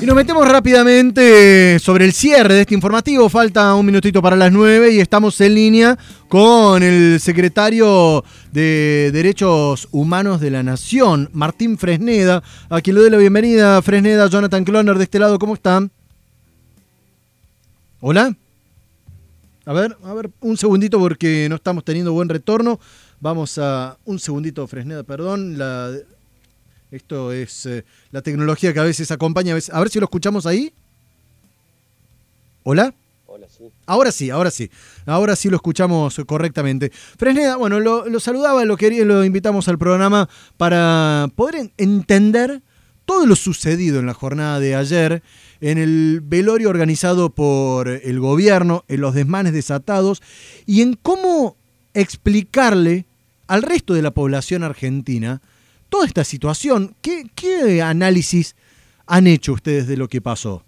Y nos metemos rápidamente sobre el cierre de este informativo. Falta un minutito para las nueve y estamos en línea con el secretario de Derechos Humanos de la Nación, Martín Fresneda, a quien le doy la bienvenida. Fresneda, Jonathan Cloner de este lado, ¿cómo están? Hola. A ver, a ver, un segundito porque no estamos teniendo buen retorno. Vamos a. Un segundito, Fresneda, perdón. Esto es eh, la tecnología que a veces acompaña. A, veces, a ver si lo escuchamos ahí. ¿Hola? Hola, sí. Ahora sí, ahora sí. Ahora sí lo escuchamos correctamente. Fresneda, bueno, lo, lo saludaba, lo quería, lo invitamos al programa para poder entender todo lo sucedido en la jornada de ayer en el velorio organizado por el gobierno, en los desmanes desatados y en cómo explicarle al resto de la población argentina toda esta situación. ¿Qué, análisis han hecho ustedes de lo que pasó?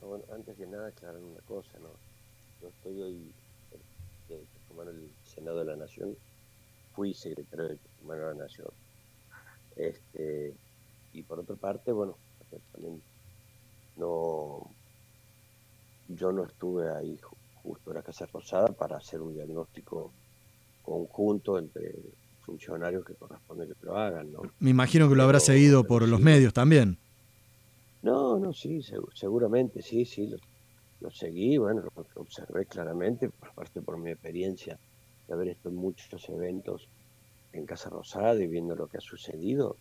Bueno, antes que nada, aclarar una cosa, ¿no? Yo estoy hoy, eh, como el Senado de la Nación, fui secretario de Humano de la Nación. Este, y por otra parte, bueno, también no, yo no estuve ahí justo en la Casa Rosada para hacer un diagnóstico conjunto entre funcionarios que corresponde que lo hagan, ¿no? Me imagino que lo habrá seguido por los medios también. No, no, sí, seguramente, sí, sí, lo, seguí, bueno, lo, observé claramente, por parte por mi experiencia de haber estado en muchos eventos en Casa Rosada y viendo lo que ha sucedido.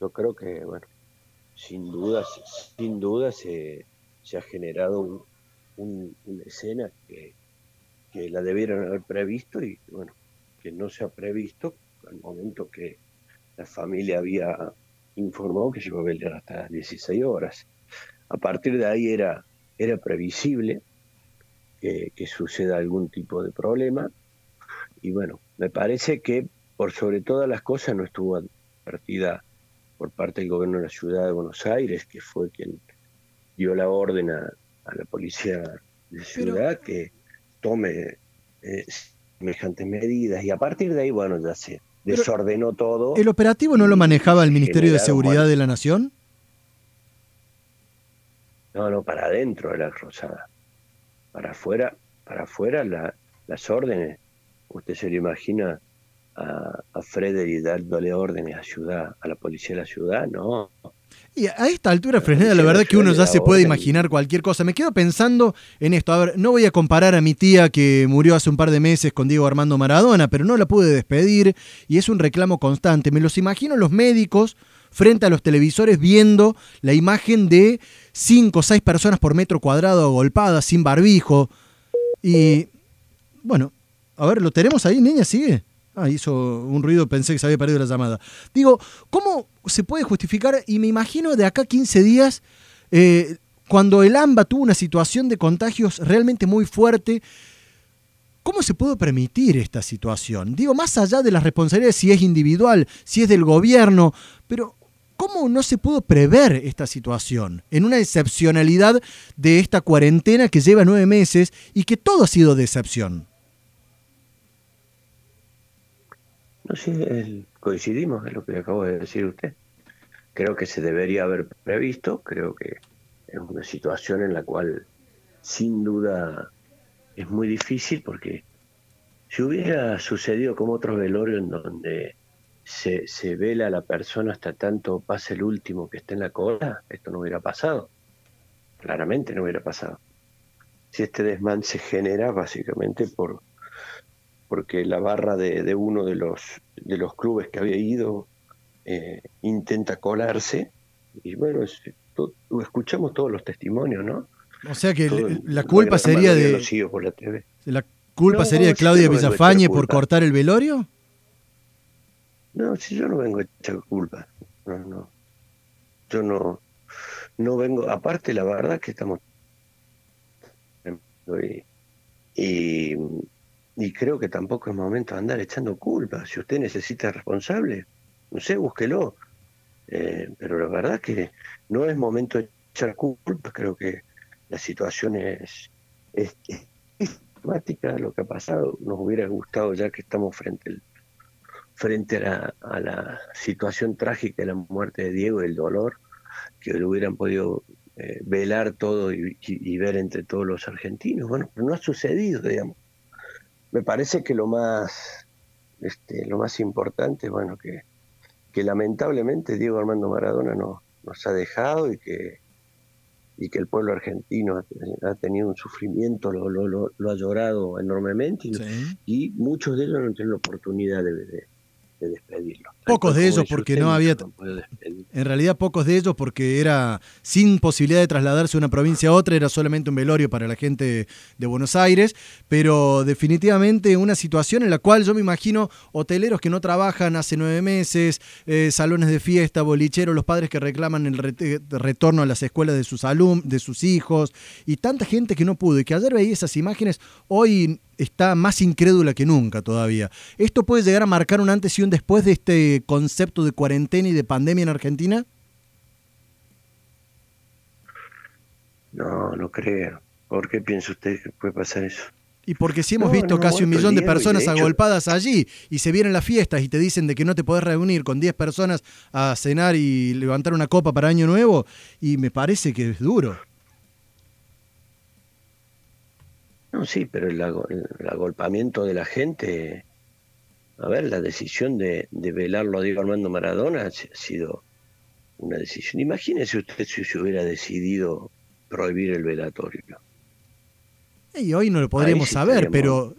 Yo creo que, bueno, sin duda, sin duda se, se ha generado una escena que, que la debieron haber previsto y bueno, que no se ha previsto al momento que la familia había informado que se iba a velar hasta las 16 horas. A partir de ahí era, era previsible que, que suceda algún tipo de problema y bueno, me parece que por sobre todas las cosas no estuvo advertida por parte del gobierno de la ciudad de Buenos Aires, que fue quien dio la orden a, la policía de ciudad que tome eh, semejantes medidas y a partir de ahí, bueno, ya se desordenó todo. ¿El operativo no lo manejaba el Ministerio de Seguridad de la Nación? No, no, para adentro de la Rosada. Para afuera, para afuera las órdenes. Usted se lo imagina a, a Frederick dándole órdenes a ciudad, a la policía de la ciudad, no. Y a esta altura, Fresneda, la verdad que uno ya se puede imaginar cualquier cosa. Me quedo pensando en esto. A ver, no voy a comparar a mi tía que murió hace un par de meses con Diego Armando Maradona, pero no la pude despedir y es un reclamo constante. Me los imagino los médicos frente a los televisores viendo la imagen de cinco o seis personas por metro cuadrado agolpadas, sin barbijo. Y bueno, a ver, ¿lo tenemos ahí, niña? ¿Sigue? Ah, hizo un ruido, pensé que se había perdido la llamada. Digo, ¿cómo se puede justificar? Y me imagino de acá 15 días, eh, cuando el AMBA tuvo una situación de contagios realmente muy fuerte, ¿cómo se puede permitir esta situación? Digo, más allá de las responsabilidades, si es individual, si es del gobierno, pero ¿cómo no se pudo prever esta situación en una excepcionalidad de esta cuarentena que lleva nueve meses y que todo ha sido de excepción? No sé, coincidimos en lo que acabo de decir usted. Creo que se debería haber previsto, creo que es una situación en la cual sin duda es muy difícil porque si hubiera sucedido como otros velorios en donde se, vela a la persona hasta tanto pase el último que esté en la cola, esto no hubiera pasado. Claramente no hubiera pasado. Si este desmán se genera básicamente por porque la barra de, uno de los, de los clubes que había ido eh, intenta colarse. Y bueno, escuchamos todos los testimonios, ¿no? O sea que la culpa sería de... la culpa sería de Claudia Villafañe por cortar el velorio? No, si yo no vengo a echar culpa. No, no. Yo no, no vengo... Aparte, la verdad que estamos... y y creo que tampoco es momento de andar echando culpa. Si usted necesita responsable, no sé, búsquelo. Eh, pero la verdad que no es momento de echar culpa. Creo que la situación es, es, es lo que ha pasado. Nos hubiera gustado ya que estamos frente al frente a la, situación trágica de la muerte de Diego y el dolor, que lo hubieran podido eh, velar todo y, ver entre todos los argentinos. Bueno, pero no ha sucedido, digamos. Me parece que lo más, este, lo más importante, bueno, que, que lamentablemente Diego Armando Maradona no, nos ha dejado y que y que el pueblo argentino ha, tenido un sufrimiento, lo, lo, lo, ha llorado enormemente y, muchos de ellos no tienen la oportunidad de, de despedirlo. Pocos de ellos porque no había... En realidad pocos de ellos porque era sin posibilidad de trasladarse de una provincia a otra, era solamente un velorio para la gente de Buenos Aires, pero definitivamente una situación en la cual yo me imagino hoteleros que no trabajan hace nueve meses, eh, salones de fiesta, bolicheros, los padres que reclaman el retorno a las escuelas de sus alumnos, de sus hijos, y tanta gente que no pudo, y que ayer veía esas imágenes, hoy está más incrédula que nunca todavía. ¿Esto puede llegar a marcar un antes y un después de este concepto de cuarentena y de pandemia en Argentina? No, no creo. ¿Por qué piensa usted que puede pasar eso? Y porque si hemos visto casi un millón de personas agolpadas allí y se vienen las fiestas y te dicen de que no te podés reunir con 10 personas a cenar y levantar una copa para Año Nuevo, y me parece que es duro. No, sí, pero el, agolpamiento de la gente, a ver, la decisión de, velarlo a Diego Armando Maradona ha sido una decisión. Imagínese usted si se hubiera decidido prohibir el velatorio. Y hoy no lo podríamos saber, pero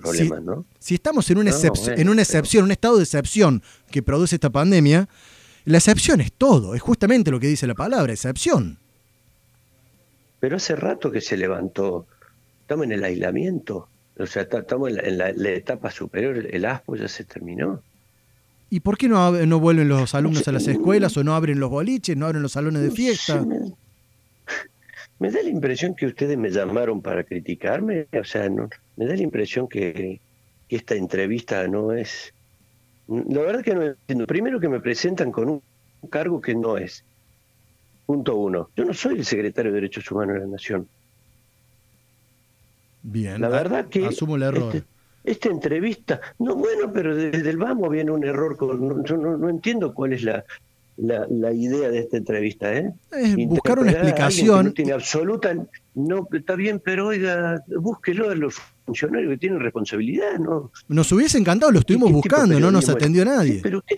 si, estamos en una, en una excepción, un estado de excepción que produce esta pandemia, la excepción es todo, es justamente lo que dice la palabra, excepción. Pero hace rato que se levantó estamos en el aislamiento, o sea, estamos en la, etapa superior, el ASPO ya se terminó. ¿Y por qué no, no vuelven los alumnos a las escuelas o no abren los boliches, no abren los salones de fiesta? me, da la impresión que ustedes me llamaron para criticarme, o sea, no, me da la impresión que, esta entrevista no es... La verdad que no entiendo. Primero que me presentan con un cargo que no es. Punto uno. Yo no soy el secretario de Derechos Humanos de la Nación. Bien, la verdad que asumo el error. Este, esta entrevista, no bueno, pero desde el vamos viene un error. Con, yo no, entiendo cuál es la, la, idea de esta entrevista. ¿eh? Es buscar una explicación. No tiene absoluta, no está bien, pero oiga, búsquelo a los funcionarios que tienen responsabilidad. ¿no? Nos hubiese encantado, lo estuvimos buscando, no nos atendió nadie. Pero ¿qué,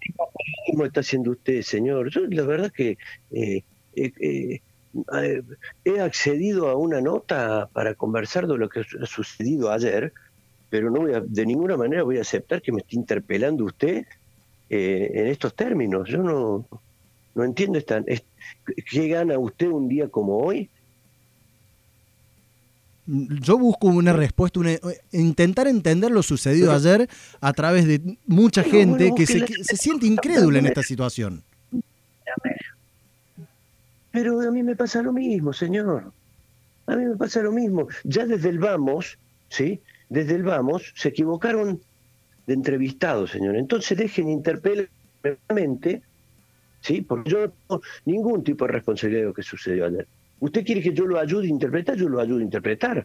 tipo de periodismo está haciendo usted, señor? Yo la verdad que eh, eh, eh he accedido a una nota para conversar de lo que ha sucedido ayer, pero no voy de ninguna manera voy a aceptar que me esté interpelando usted eh, en estos términos. Yo no, no entiendo esta, qué gana usted un día como hoy. Yo busco una respuesta, intentar entender lo sucedido ayer a través de mucha gente que, se, que se siente incrédula en esta situación. Pero a mí me pasa lo mismo, señor. A mí me pasa lo mismo. Ya desde el vamos, ¿sí? Desde el vamos se equivocaron de entrevistado, señor. Entonces dejen interpelarmente, ¿sí? Porque yo no tengo ningún tipo de responsabilidad de lo que sucedió ayer. ¿Usted quiere que yo lo ayude a interpretar? Yo lo ayudo a interpretar.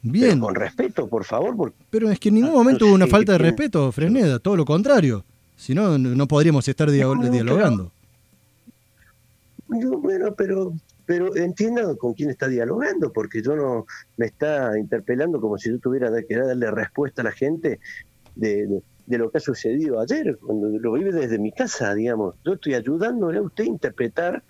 Bien. con respeto, por favor. Pero es que en ningún momento hubo una falta de respeto, Fresneda, todo lo contrario. Si no, no podríamos estar dialogando bueno, pero pero entienda con quién está dialogando, porque yo no me está interpelando como si yo tuviera que darle respuesta a la gente de, lo que ha sucedido ayer, cuando lo vive desde mi casa, digamos. Yo estoy ayudándole a usted a interpretar,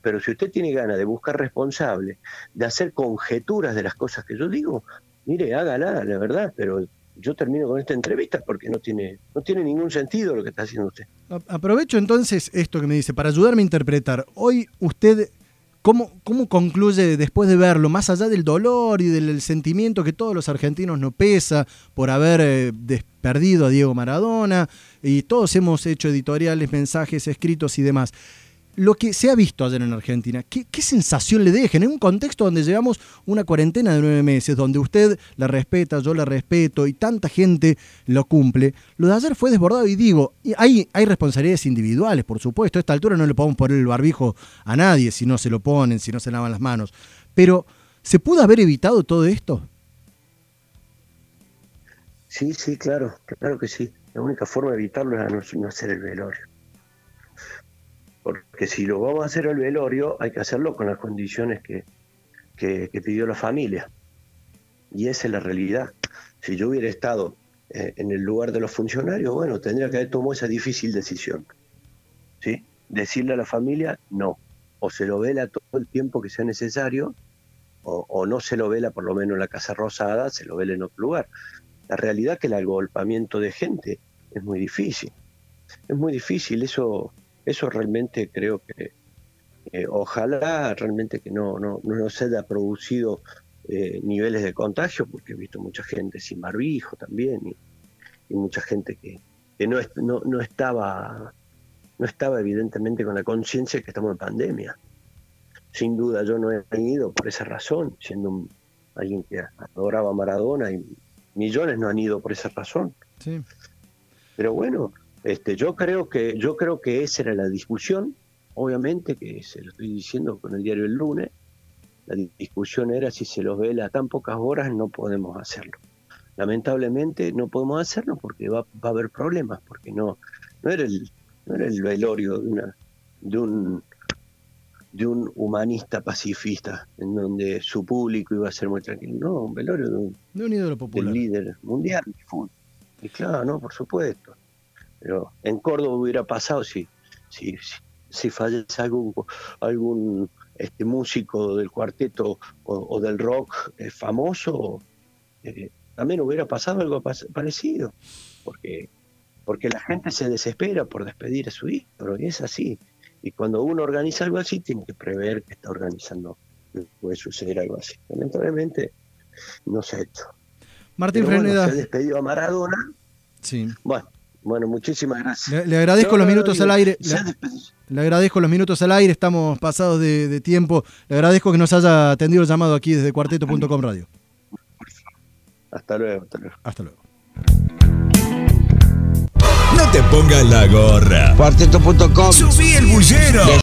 pero si usted tiene ganas de buscar responsables, de hacer conjeturas de las cosas que yo digo, mire, hágala, la verdad, pero yo termino con esta entrevista porque no tiene, no tiene ningún sentido lo que está haciendo usted. Aprovecho entonces esto que me dice, para ayudarme a interpretar. Hoy usted, ¿cómo, cómo concluye después de verlo, más allá del dolor y del sentimiento que todos los argentinos nos pesa por haber eh, perdido a Diego Maradona, y todos hemos hecho editoriales, mensajes, escritos y demás? Lo que se ha visto ayer en Argentina, ¿qué, sensación le deja en un contexto donde llevamos una cuarentena de nueve meses, donde usted la respeta, yo la respeto y tanta gente lo cumple? Lo de ayer fue desbordado y digo, hay, hay responsabilidades individuales, por supuesto, a esta altura no le podemos poner el barbijo a nadie si no se lo ponen, si no se lavan las manos, pero ¿se pudo haber evitado todo esto? Sí, sí, claro, claro que sí. La única forma de evitarlo es no, hacer el velorio. Porque si lo vamos a hacer el velorio, hay que hacerlo con las condiciones que, que, pidió la familia. Y esa es la realidad. Si yo hubiera estado eh, en el lugar de los funcionarios, bueno, tendría que haber tomado esa difícil decisión. ¿Sí? Decirle a la familia, no. O se lo vela todo el tiempo que sea necesario, o, no se lo vela por lo menos en la Casa Rosada, se lo vela en otro lugar. La realidad es que el agolpamiento de gente es muy difícil. Es muy difícil, eso, eso realmente creo que eh, ojalá realmente que no, no, no se haya producido eh, niveles de contagio, porque he visto mucha gente sin barbijo también, y, mucha gente que, no, no, no, estaba, no estaba evidentemente con la conciencia que estamos en pandemia. Sin duda yo no he ido por esa razón, siendo alguien que adoraba a Maradona y millones no han ido por esa razón. Sí. Pero bueno, este, yo creo que yo creo que esa era la discusión, obviamente que se lo estoy diciendo con el diario el lunes. La discusión era si se los vela a tan pocas horas no podemos hacerlo. Lamentablemente no podemos hacerlo porque va, a haber problemas, porque no no era el no era el velorio de una de un de un humanista pacifista en donde su público iba a ser muy tranquilo. No, un velorio de un, de un ídolo popular. líder mundial de fútbol. Y claro, no, por supuesto. Pero en Córdoba hubiera pasado si, si, si, fallece algún, algún este, músico del cuarteto o, del rock eh, famoso, eh, también hubiera pasado algo parecido. Porque, porque la gente se desespera por despedir a su hijo, y es así. Y cuando uno organiza algo así, tiene que prever que está organizando, que puede suceder algo así. Lamentablemente, no se ha hecho. Martín Freneda. se despedido a Maradona. Sí. Bueno, bueno, muchísimas gracias. Le, agradezco los minutos al aire. Le, agradezco los minutos al aire, estamos pasados de, tiempo. Le agradezco que nos haya atendido el llamado aquí desde cuarteto.com radio. Hasta luego, hasta luego. Hasta luego. No te pongas la gorra. Cuarteto.com. Subí el bullero.